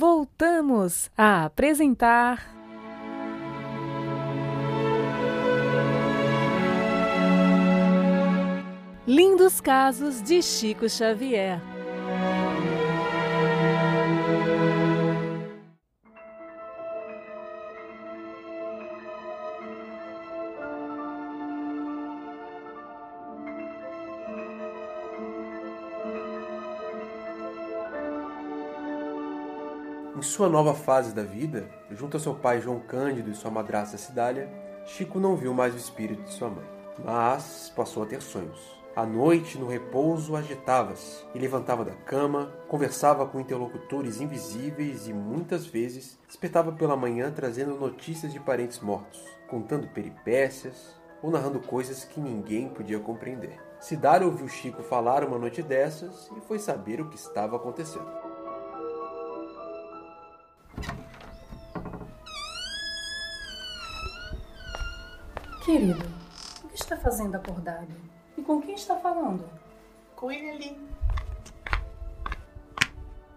voltamos a apresentar. Lindos casos de Chico Xavier. Em sua nova fase da vida, junto a seu pai João Cândido e sua madrasta Cidália, Chico não viu mais o espírito de sua mãe, mas passou a ter sonhos. À noite, no repouso, agitava-se e levantava da cama, conversava com interlocutores invisíveis e muitas vezes despertava pela manhã trazendo notícias de parentes mortos, contando peripécias ou narrando coisas que ninguém podia compreender. Cidália ouviu Chico falar uma noite dessas e foi saber o que estava acontecendo. Querido, o que está fazendo acordado? E com quem está falando? Com ele ali.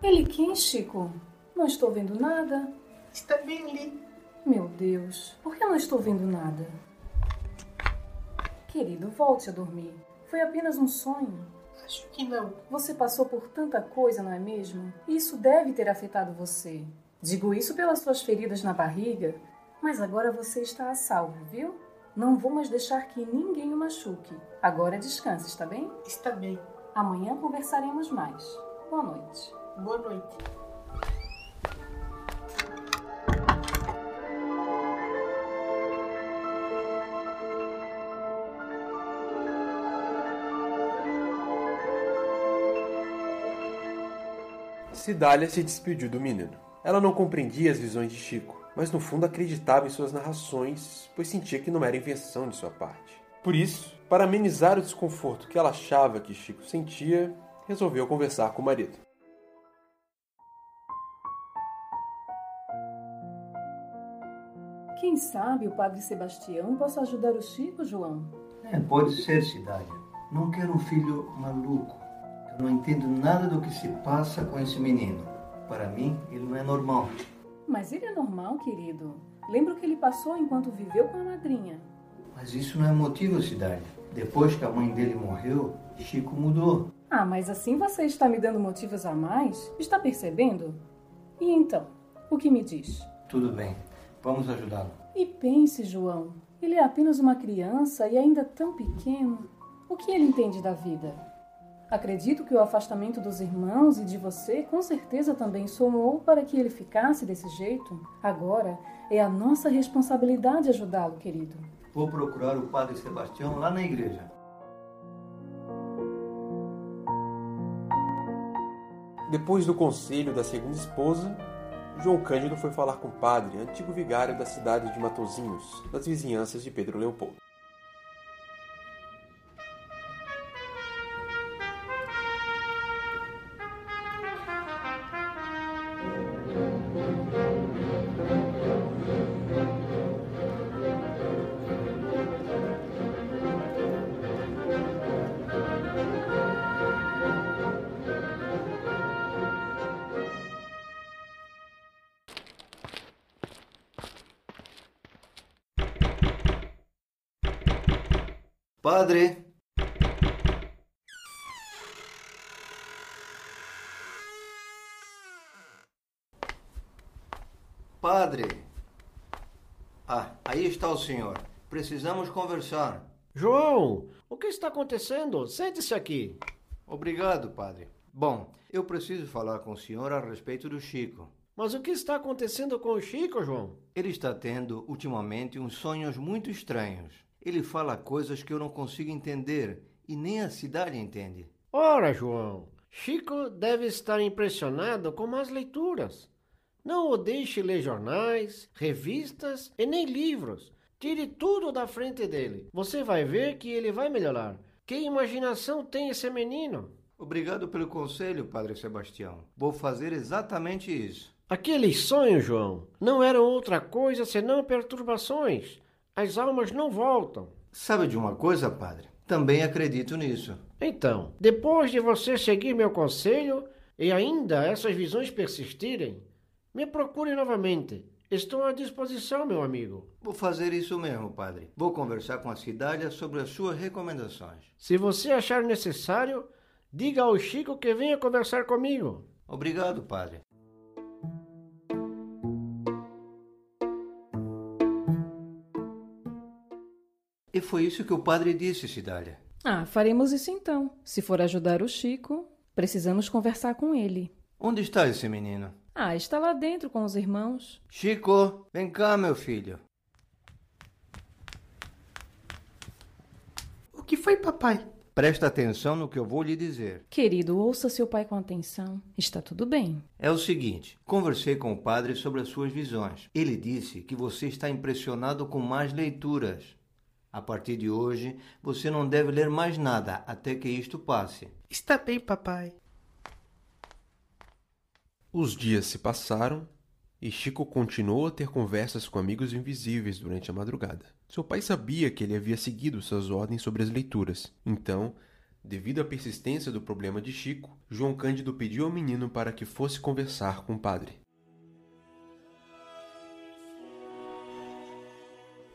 Ele quem, Chico? Não estou vendo nada. Está bem ali. Meu Deus, por que não estou vendo nada? Querido, volte a dormir. Foi apenas um sonho. Acho que não. Você passou por tanta coisa, não é mesmo? Isso deve ter afetado você. Digo isso pelas suas feridas na barriga, mas agora você está a salvo, viu? Não vou mais deixar que ninguém o machuque. Agora descanse, está bem? Está bem. Amanhã conversaremos mais. Boa noite. Boa noite. Cidália se despediu do menino. Ela não compreendia as visões de Chico, mas no fundo acreditava em suas narrações, pois sentia que não era invenção de sua parte. Por isso, para amenizar o desconforto que ela achava que Chico sentia, resolveu conversar com o marido. Quem sabe o padre Sebastião possa ajudar o Chico, João? É, pode ser, Cidade. Não quero um filho maluco. Eu não entendo nada do que se passa com esse menino. Para mim, ele não é normal. Mas ele é normal, querido. Lembro que ele passou enquanto viveu com a madrinha. Mas isso não é motivo, Cidade. Depois que a mãe dele morreu, Chico mudou. Ah, mas assim você está me dando motivos a mais? Está percebendo? E então, o que me diz? Tudo bem, vamos ajudá-lo. E pense, João, ele é apenas uma criança e ainda tão pequeno. O que ele entende da vida? Acredito que o afastamento dos irmãos e de você com certeza também somou para que ele ficasse desse jeito. Agora é a nossa responsabilidade ajudá-lo, querido. Vou procurar o padre Sebastião lá na igreja. Depois do conselho da segunda esposa, João Cândido foi falar com o padre, antigo vigário da cidade de Matozinhos, das vizinhanças de Pedro Leopoldo. Padre! Padre! Ah, aí está o senhor. Precisamos conversar. João, o que está acontecendo? Sente-se aqui. Obrigado, padre. Bom, eu preciso falar com o senhor a respeito do Chico. Mas o que está acontecendo com o Chico, João? Ele está tendo, ultimamente, uns sonhos muito estranhos. Ele fala coisas que eu não consigo entender e nem a cidade entende. Ora, João, Chico deve estar impressionado com as leituras. Não o deixe ler jornais, revistas e nem livros. Tire tudo da frente dele. Você vai ver que ele vai melhorar. Que imaginação tem esse menino? Obrigado pelo conselho, Padre Sebastião. Vou fazer exatamente isso. Aqueles sonhos, João, não eram outra coisa senão perturbações. As almas não voltam. Sabe de uma coisa, Padre? Também acredito nisso. Então, depois de você seguir meu conselho e ainda essas visões persistirem, me procure novamente. Estou à disposição, meu amigo. Vou fazer isso mesmo, padre. Vou conversar com a cidade sobre as suas recomendações. Se você achar necessário, diga ao Chico que venha conversar comigo. Obrigado, padre. E foi isso que o padre disse, Cidália. Ah, faremos isso então. Se for ajudar o Chico, precisamos conversar com ele. Onde está esse menino? Ah, está lá dentro com os irmãos. Chico, vem cá, meu filho. O que foi, papai? Presta atenção no que eu vou lhe dizer. Querido, ouça seu pai com atenção. Está tudo bem. É o seguinte: conversei com o padre sobre as suas visões. Ele disse que você está impressionado com mais leituras. A partir de hoje, você não deve ler mais nada até que isto passe. Está bem, papai. Os dias se passaram e Chico continuou a ter conversas com amigos invisíveis durante a madrugada. Seu pai sabia que ele havia seguido suas ordens sobre as leituras. Então, devido à persistência do problema de Chico, João Cândido pediu ao menino para que fosse conversar com o padre.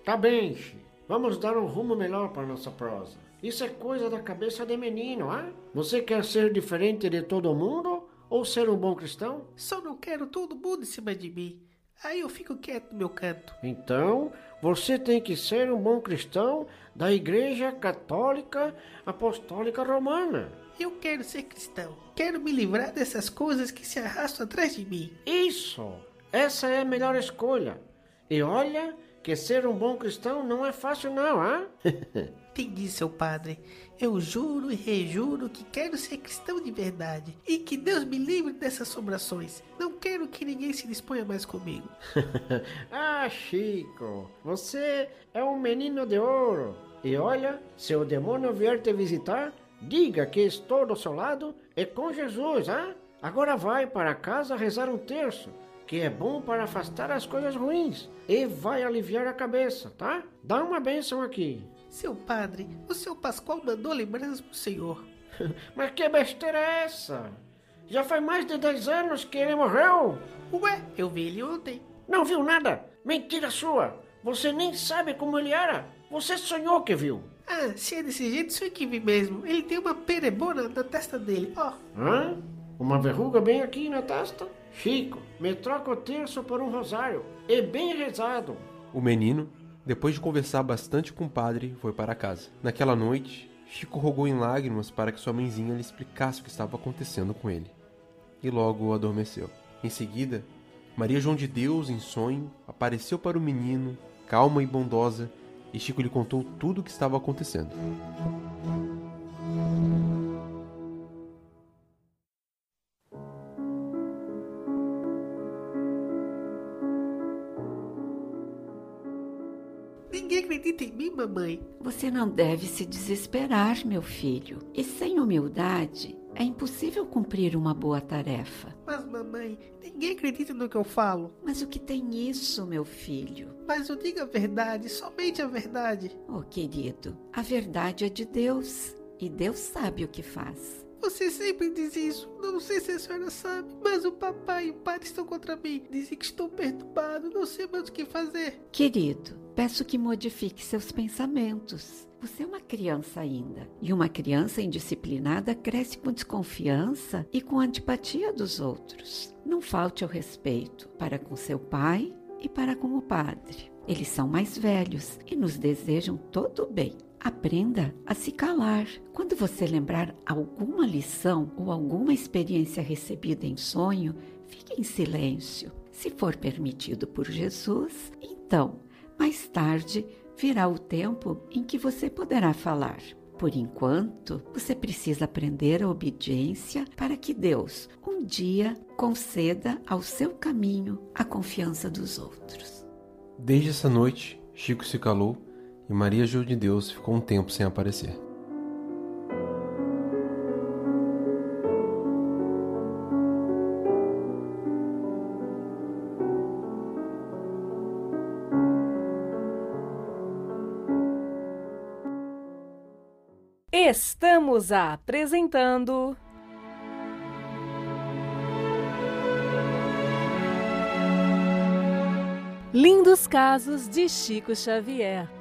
Tá bem, Chico. Vamos dar um rumo melhor para nossa prosa. Isso é coisa da cabeça de menino, ah? Você quer ser diferente de todo mundo ou ser um bom cristão? Só não quero todo mundo em cima de mim. Aí eu fico quieto no meu canto. Então, você tem que ser um bom cristão da Igreja Católica Apostólica Romana. Eu quero ser cristão. Quero me livrar dessas coisas que se arrastam atrás de mim. Isso! Essa é a melhor escolha. E olha que ser um bom cristão não é fácil não, ah? Entendi, seu padre. Eu juro e rejuro que quero ser cristão de verdade. E que Deus me livre dessas assombrações. Não quero que ninguém se disponha mais comigo. ah, Chico, você é um menino de ouro. E olha, se o demônio vier te visitar, diga que estou do seu lado e com Jesus, ah? Agora vai para casa rezar um terço, que é bom para afastar as coisas ruins e vai aliviar a cabeça, tá? Dá uma bênção aqui. Seu padre, o seu Pascoal mandou lembranças pro senhor. Mas que besteira é essa? Já faz mais de 10 anos que ele morreu. Ué, eu vi ele ontem. Não viu nada? Mentira sua! Você nem sabe como ele era. Você sonhou que viu. Ah, se é desse jeito, sou que vi mesmo. Ele tem uma perebona na testa dele, ó. Hã? Uma verruga bem aqui na testa? Chico, me troca o terço por um rosário. E bem rezado. O menino, depois de conversar bastante com o padre, foi para casa. Naquela noite, Chico rogou em lágrimas para que sua mãezinha lhe explicasse o que estava acontecendo com ele. E logo adormeceu. Em seguida, Maria João de Deus, em sonho, apareceu para o menino, calma e bondosa, e Chico lhe contou tudo o que estava acontecendo. Ninguém acredita em mim, mamãe. Você não deve se desesperar, meu filho. E sem humildade, é impossível cumprir uma boa tarefa. Mas, mamãe, ninguém acredita no que eu falo. Mas o que tem isso, meu filho? Mas eu digo a verdade, somente a verdade. Oh, querido, a verdade é de Deus. E Deus sabe o que faz. Você sempre diz isso. Não sei se a senhora sabe, mas o papai e o pai estão contra mim. Dizem que estou perturbado, não sei mais o que fazer. Querido, peço que modifique seus pensamentos. Você é uma criança ainda. E uma criança indisciplinada cresce com desconfiança e com antipatia dos outros. Não falte ao respeito para com seu pai e para com o padre. Eles são mais velhos e nos desejam todo o bem. Aprenda a se calar. Quando você lembrar alguma lição ou alguma experiência recebida em sonho, fique em silêncio. Se for permitido por Jesus, então, mais tarde, virá o tempo em que você poderá falar. Por enquanto, você precisa aprender a obediência para que Deus, um dia, conceda ao seu caminho a confiança dos outros. Desde essa noite, Chico se calou e Maria João de Deus ficou um tempo sem aparecer. Estamos apresentando. Lindos Casos de Chico Xavier.